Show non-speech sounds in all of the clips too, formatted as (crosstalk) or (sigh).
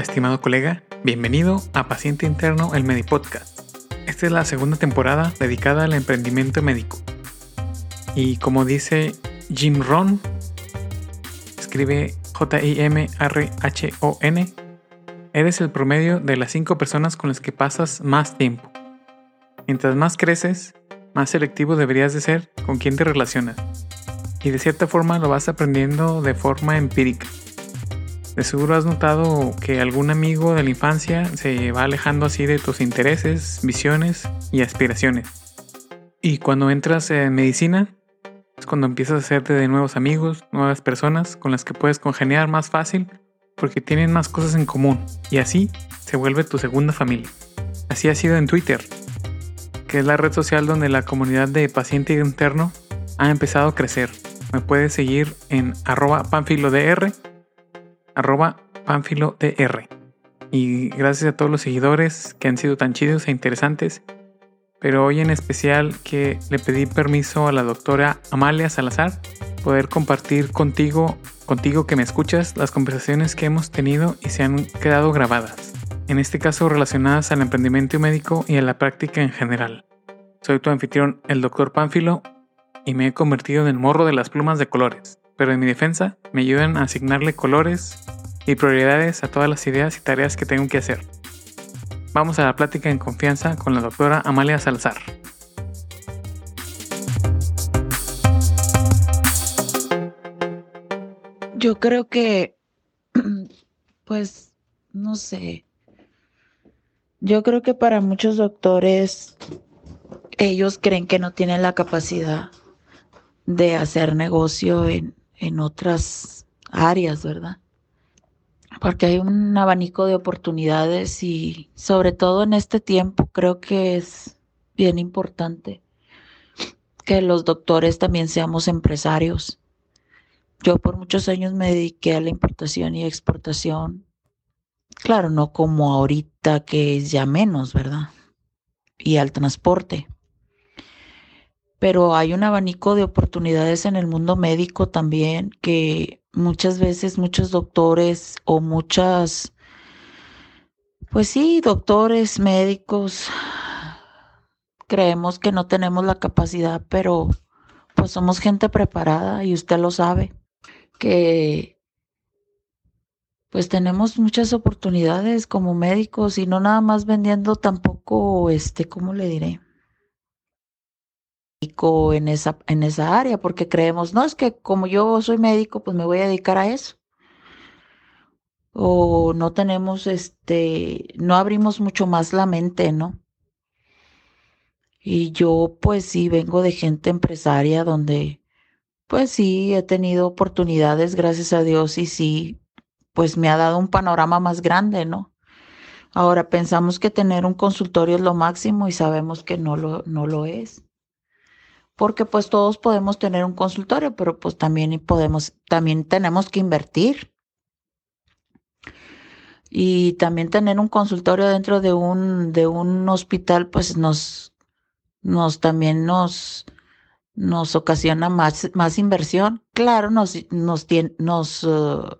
Estimado colega, bienvenido a Paciente Interno, el Medipodcast. Esta es la segunda temporada dedicada al emprendimiento médico. Y como dice Jim Ron, escribe J-I-M-R-H-O-N, eres el promedio de las cinco personas con las que pasas más tiempo. Mientras más creces, más selectivo deberías de ser con quien te relacionas. Y de cierta forma lo vas aprendiendo de forma empírica. De seguro has notado que algún amigo de la infancia se va alejando así de tus intereses, visiones y aspiraciones. Y cuando entras en medicina, es cuando empiezas a hacerte de nuevos amigos, nuevas personas con las que puedes congeniar más fácil porque tienen más cosas en común y así se vuelve tu segunda familia. Así ha sido en Twitter, que es la red social donde la comunidad de paciente interno ha empezado a crecer. Me puedes seguir en arroba panfilodr, arroba panfilodr. Y gracias a todos los seguidores que han sido tan chidos e interesantes. Pero hoy en especial que le pedí permiso a la doctora Amalia Salazar poder compartir contigo, contigo que me escuchas, las conversaciones que hemos tenido y se han quedado grabadas. En este caso relacionadas al emprendimiento médico y a la práctica en general. Soy tu anfitrión, el doctor Pánfilo, y me he convertido en el morro de las plumas de colores. Pero en mi defensa me ayudan a asignarle colores y prioridades a todas las ideas y tareas que tengo que hacer. Vamos a la plática en confianza con la doctora Amalia Salazar. Yo creo que, (clears throat) pues, no sé. Yo creo que para muchos doctores, ellos creen que no tienen la capacidad de hacer negocio en, en otras áreas, ¿verdad? Porque hay un abanico de oportunidades y sobre todo en este tiempo creo que es bien importante que los doctores también seamos empresarios yo por muchos años me dediqué a la importación y exportación. Claro, no como ahorita que es ya menos, ¿verdad? Y al transporte. Pero hay un abanico de oportunidades en el mundo médico también que muchas veces muchos doctores o muchas, pues sí, doctores, médicos, creemos que no tenemos la capacidad, pero pues somos gente preparada y usted lo sabe que pues tenemos muchas oportunidades como médicos y no nada más vendiendo tampoco, este, ¿cómo le diré? En esa, en esa área, porque creemos, no, es que como yo soy médico, pues me voy a dedicar a eso. O no tenemos, este, no abrimos mucho más la mente, ¿no? Y yo, pues sí, vengo de gente empresaria donde pues sí, he tenido oportunidades, gracias a Dios, y sí, pues me ha dado un panorama más grande, ¿no? Ahora pensamos que tener un consultorio es lo máximo y sabemos que no lo, no lo es. Porque pues todos podemos tener un consultorio, pero pues también podemos, también tenemos que invertir. Y también tener un consultorio dentro de un, de un hospital, pues nos, nos también nos, nos ocasiona más, más inversión, claro, nos, nos, nos uh,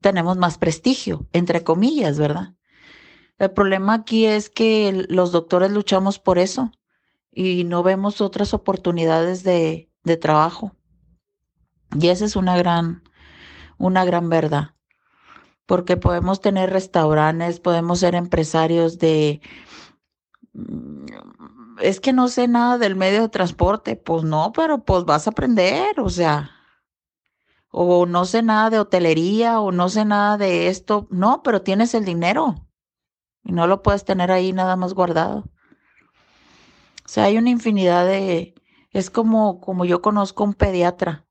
tenemos más prestigio, entre comillas, ¿verdad? El problema aquí es que los doctores luchamos por eso y no vemos otras oportunidades de, de trabajo. Y esa es una gran, una gran verdad. Porque podemos tener restaurantes, podemos ser empresarios de es que no sé nada del medio de transporte. Pues no, pero pues vas a aprender, o sea, o no sé nada de hotelería, o no sé nada de esto. No, pero tienes el dinero y no lo puedes tener ahí nada más guardado. O sea, hay una infinidad de, es como, como yo conozco un pediatra.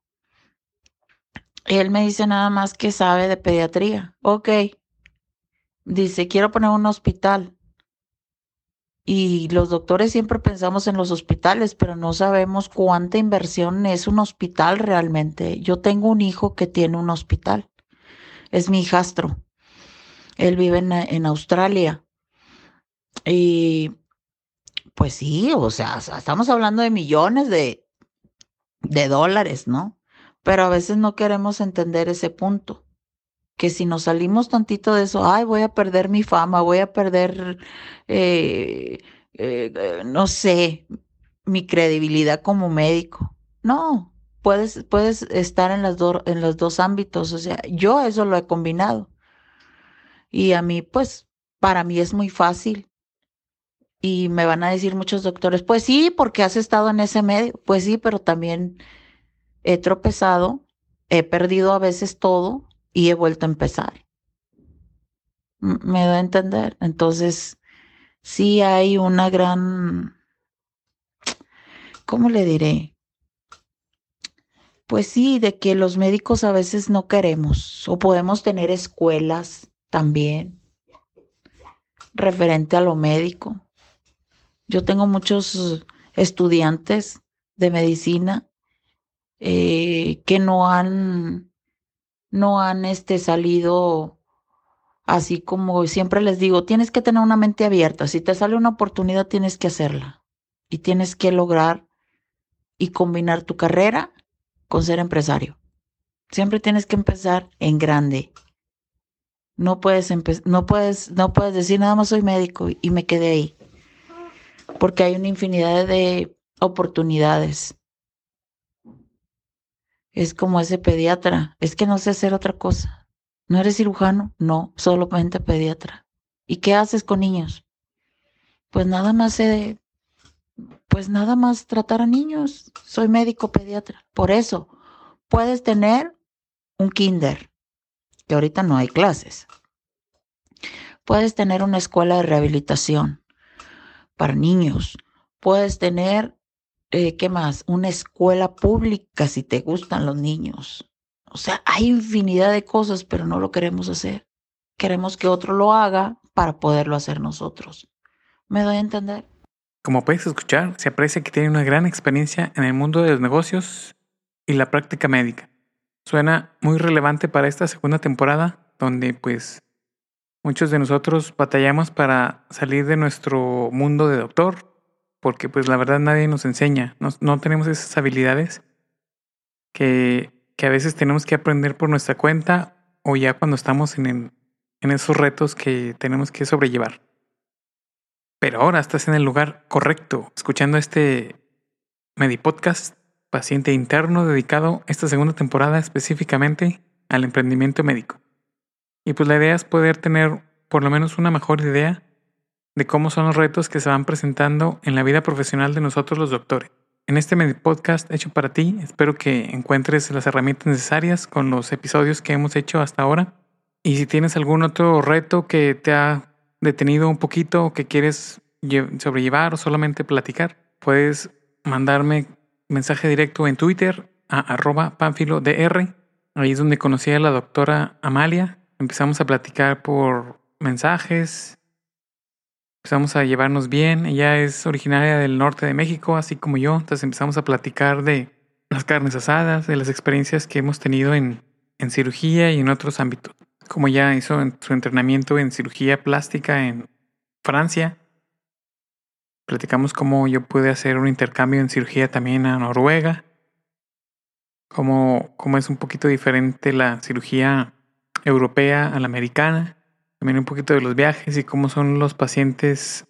Él me dice nada más que sabe de pediatría. Ok. Dice, quiero poner un hospital. Y los doctores siempre pensamos en los hospitales, pero no sabemos cuánta inversión es un hospital realmente. Yo tengo un hijo que tiene un hospital. Es mi hijastro. Él vive en, Australia. Y pues sí, o sea, estamos hablando de millones de, de dólares, ¿no? Pero a veces no queremos entender ese punto, que si nos salimos tantito de eso, ay, voy a perder mi fama, voy a perder, eh, eh, no sé, mi credibilidad como médico. No, puedes, puedes estar en, las en los dos ámbitos. O sea, yo eso lo he combinado. Y a mí, pues, para mí es muy fácil. Y me van a decir muchos doctores, pues sí, porque has estado en ese medio. Pues sí, pero también he tropezado, he perdido a veces todo y he vuelto a empezar. Me da a entender. Entonces, sí hay una gran, ¿cómo le diré? Pues sí, de que los médicos a veces no queremos o podemos tener escuelas también referente a lo médico. Yo tengo muchos estudiantes de medicina eh, que no han, no han este, salido así como siempre les digo, tienes que tener una mente abierta. Si te sale una oportunidad, tienes que hacerla y tienes que lograr y combinar tu carrera con ser empresario. Siempre tienes que empezar en grande. No puedes, no puedes, no puedes decir nada más soy médico y me quedé ahí porque hay una infinidad de oportunidades. Es como ese pediatra, es que no sé hacer otra cosa. ¿No eres cirujano? No, solamente pediatra. ¿Y qué haces con niños? Pues nada más pues nada más tratar a niños. Soy médico pediatra. Por eso, puedes tener un kinder, que ahorita no hay clases. Puedes tener una escuela de rehabilitación para niños. Puedes tener, eh, ¿qué más? Una escuela pública si te gustan los niños. O sea, hay infinidad de cosas, pero no lo queremos hacer. Queremos que otro lo haga para poderlo hacer nosotros. ¿Me doy a entender? Como puedes escuchar, se aprecia que tiene una gran experiencia en el mundo de los negocios y la práctica médica. Suena muy relevante para esta segunda temporada, donde pues Muchos de nosotros batallamos para salir de nuestro mundo de doctor, porque pues la verdad nadie nos enseña, no, tenemos esas habilidades que, que, a veces tenemos que aprender por nuestra cuenta o ya cuando estamos en, en esos retos que tenemos que sobrellevar. Pero ahora estás en el lugar correcto, escuchando este Medipodcast, paciente interno dedicado esta segunda temporada específicamente al emprendimiento médico. Y pues la idea es poder tener por lo menos una mejor idea de cómo son los retos que se van presentando en la vida profesional de nosotros los doctores. En este podcast hecho para ti, espero que encuentres las herramientas necesarias con los episodios que hemos hecho hasta ahora. Y si tienes algún otro reto que te ha detenido un poquito que quieres sobrellevar o solamente platicar, puedes mandarme mensaje directo en Twitter a arroba. Ahí es donde conocí a la doctora Amalia, Empezamos a platicar por mensajes. Empezamos a llevarnos bien. Ella es originaria del norte de México, así como yo. Entonces empezamos a platicar de las carnes asadas, de las experiencias que hemos tenido en, en cirugía y en otros ámbitos. Como ella hizo su entrenamiento en cirugía plástica en Francia. Platicamos cómo yo pude hacer un intercambio en cirugía también a Noruega. Cómo, cómo es un poquito diferente la cirugía europea a la americana, también un poquito de los viajes y cómo son los pacientes,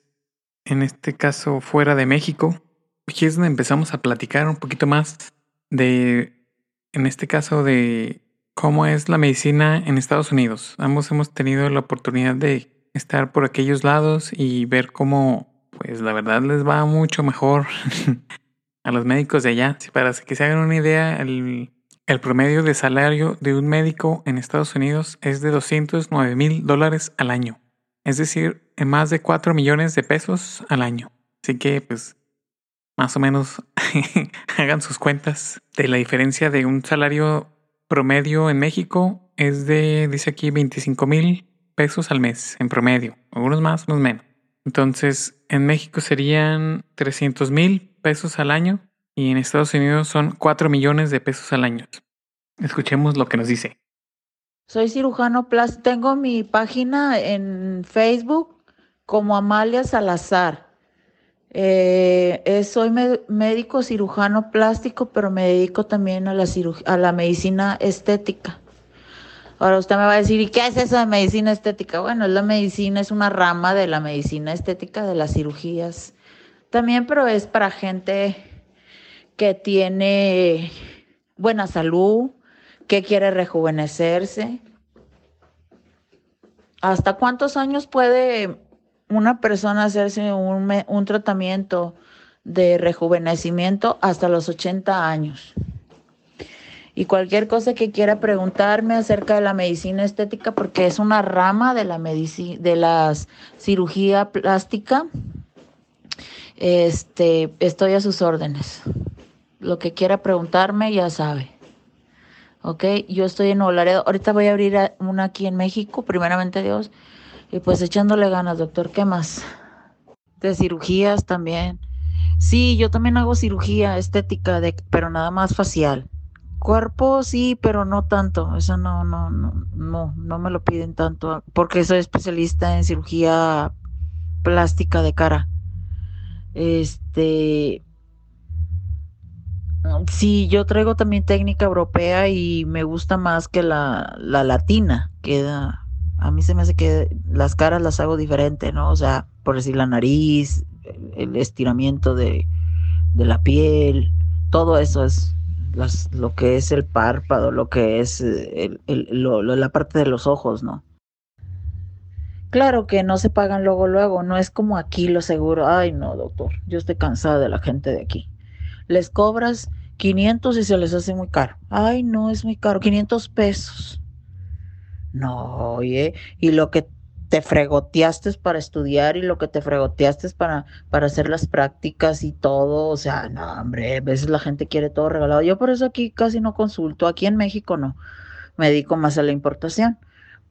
en este caso fuera de México. Aquí es donde empezamos a platicar un poquito más de, en este caso, de cómo es la medicina en Estados Unidos. Ambos hemos tenido la oportunidad de estar por aquellos lados y ver cómo, pues la verdad les va mucho mejor (laughs) a los médicos de allá. Para que se hagan una idea, el el promedio de salario de un médico en Estados Unidos es de 209 mil dólares al año, es decir, en más de 4 millones de pesos al año. Así que, pues, más o menos (laughs) hagan sus cuentas de la diferencia de un salario promedio en México es de, dice aquí, 25 mil pesos al mes en promedio, algunos más, unos menos. Entonces, en México serían 300 mil pesos al año y en Estados Unidos son 4 millones de pesos al año. Escuchemos lo que nos dice. Soy cirujano plástico. Tengo mi página en Facebook como Amalia Salazar. Eh, soy médico cirujano plástico, pero me dedico también a la, a la medicina estética. Ahora usted me va a decir, ¿y qué es eso de medicina estética? Bueno, la medicina, es una rama de la medicina estética, de las cirugías también, pero es para gente que tiene buena salud, que quiere rejuvenecerse. ¿Hasta cuántos años puede una persona hacerse un, un tratamiento de rejuvenecimiento? Hasta los 80 años. Y cualquier cosa que quiera preguntarme acerca de la medicina estética, porque es una rama de la, de la cirugía plástica, este, estoy a sus órdenes. Lo que quiera preguntarme, ya sabe. Ok, yo estoy en Nuevo Laredo. Ahorita voy a abrir una aquí en México, primeramente Dios. Y pues echándole ganas, doctor. ¿Qué más? De cirugías también. Sí, yo también hago cirugía estética, de, pero nada más facial. Cuerpo sí, pero no tanto. Eso no, no, no, no, no me lo piden tanto. Porque soy especialista en cirugía plástica de cara. Este, sí, yo traigo también técnica europea y me gusta más que la, la latina. Queda, a mí se me hace que las caras las hago diferente, ¿no? O sea, por decir la nariz, el estiramiento de, de la piel, todo eso es las, lo que es el párpado, lo que es el, lo, la parte de los ojos, ¿no? Claro que no se pagan luego, luego, no es como aquí lo seguro. Ay, no, doctor, yo estoy cansada de la gente de aquí. Les cobras 500 y se les hace muy caro. Ay, no, es muy caro, 500 pesos. No, oye, y lo que te fregoteaste para estudiar y lo que te fregoteaste para, para hacer las prácticas y todo, o sea, no, hombre, a veces la gente quiere todo regalado. Yo por eso aquí casi no consulto, aquí en México no, me dedico más a la importación,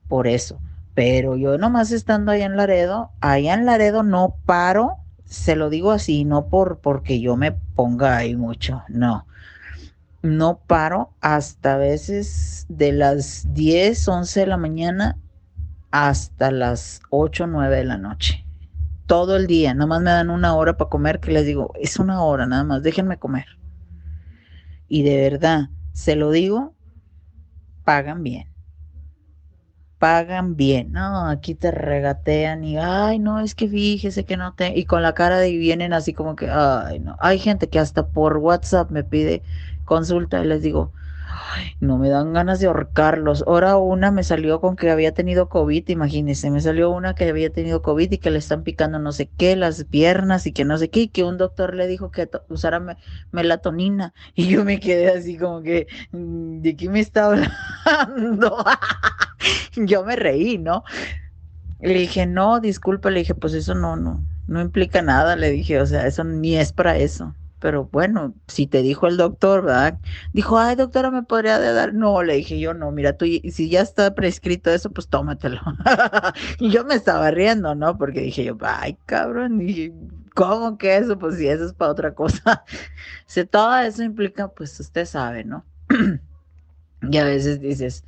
por eso pero yo nomás estando allá en Laredo, allá en Laredo no paro, se lo digo así, no por porque yo me ponga ahí mucho, no. No paro hasta veces de las 10, 11 de la mañana hasta las 8, 9 de la noche. Todo el día, nomás me dan una hora para comer, que les digo, es una hora nada más, déjenme comer. Y de verdad, se lo digo, pagan bien pagan bien, no, aquí te regatean y, ay, no, es que fíjese que no te, y con la cara de vienen así como que, ay, no, hay gente que hasta por WhatsApp me pide consulta y les digo, no me dan ganas de ahorcarlos. Ahora una me salió con que había tenido COVID, imagínense, me salió una que había tenido COVID y que le están picando no sé qué, las piernas y que no sé qué, y que un doctor le dijo que usara melatonina. (laughs) Y yo me quedé así como que, mm, ¿de qué me está hablando? (laughs) yo me reí, ¿no? Le dije, no, disculpe, le dije, pues eso no, no, no implica nada, le dije, o sea, eso ni es para eso pero bueno, si te dijo el doctor, ¿verdad? Dijo, ay, doctora, ¿me podría dar? No, le dije yo, no, mira, tú, si ya está prescrito eso, pues tómatelo. (laughs) y yo me estaba riendo, ¿no? Porque dije yo, ay, cabrón, y ¿cómo que eso? Pues si eso es para otra cosa. (laughs) si todo eso implica, pues usted sabe, ¿no? (clears throat) y a veces dices,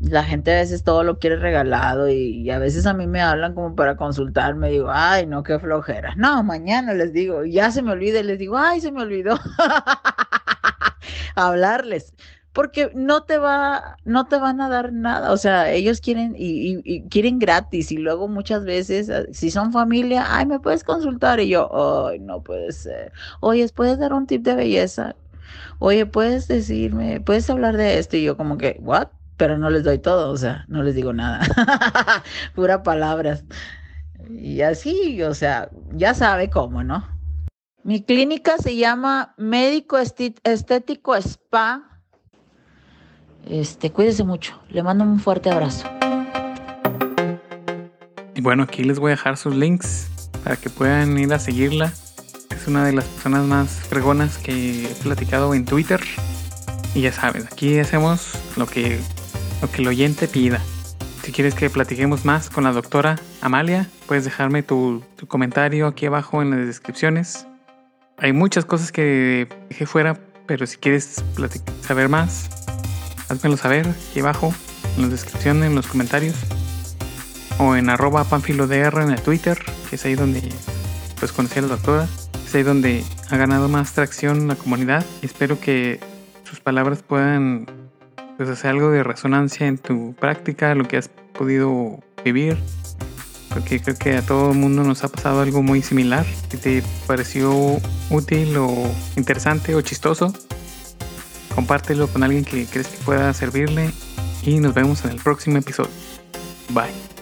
la gente a veces todo lo quiere regalado y, a veces a mí me hablan como para consultarme, digo, ay, no, qué flojera. No, mañana les digo, ya se me olvida, les digo, ay, se me olvidó (laughs) hablarles, porque no te va, no te van a dar nada, o sea, ellos quieren y, y, quieren gratis y luego muchas veces, ah, si son familia, ay, me puedes consultar y yo, ay, no puede ser. Oye, ¿puedes dar un tip de belleza? Oye, ¿puedes decirme, puedes hablar de esto? Y yo como que, ¿what? Pero no les doy todo, o sea, no les digo nada, (laughs) pura palabras. Y así, o sea, ya sabe cómo, ¿no? Mi clínica se llama Médico Estético Spa. Este, cuídese mucho. Le mando un fuerte abrazo. Y bueno, aquí les voy a dejar sus links para que puedan ir a seguirla. Es una de las personas más fregonas que he platicado en Twitter. Y ya sabes, aquí hacemos lo que lo que el oyente pida. Si quieres que platiquemos más con la doctora Amalia, puedes dejarme tu, comentario aquí abajo en las descripciones. Hay muchas cosas que dejé fuera, pero si quieres saber más, házmelo saber aquí abajo en la descripción, en los comentarios. O en arroba panfilodr en el Twitter, que es ahí donde pues conocí a la doctora. Es ahí donde ha ganado más tracción la comunidad. Espero que sus palabras puedan pues hace algo de resonancia en tu práctica, lo que has podido vivir. Porque creo que a todo el mundo nos ha pasado algo muy similar. Si te pareció útil o interesante o chistoso, compártelo con alguien que crees que pueda servirle y nos vemos en el próximo episodio. Bye.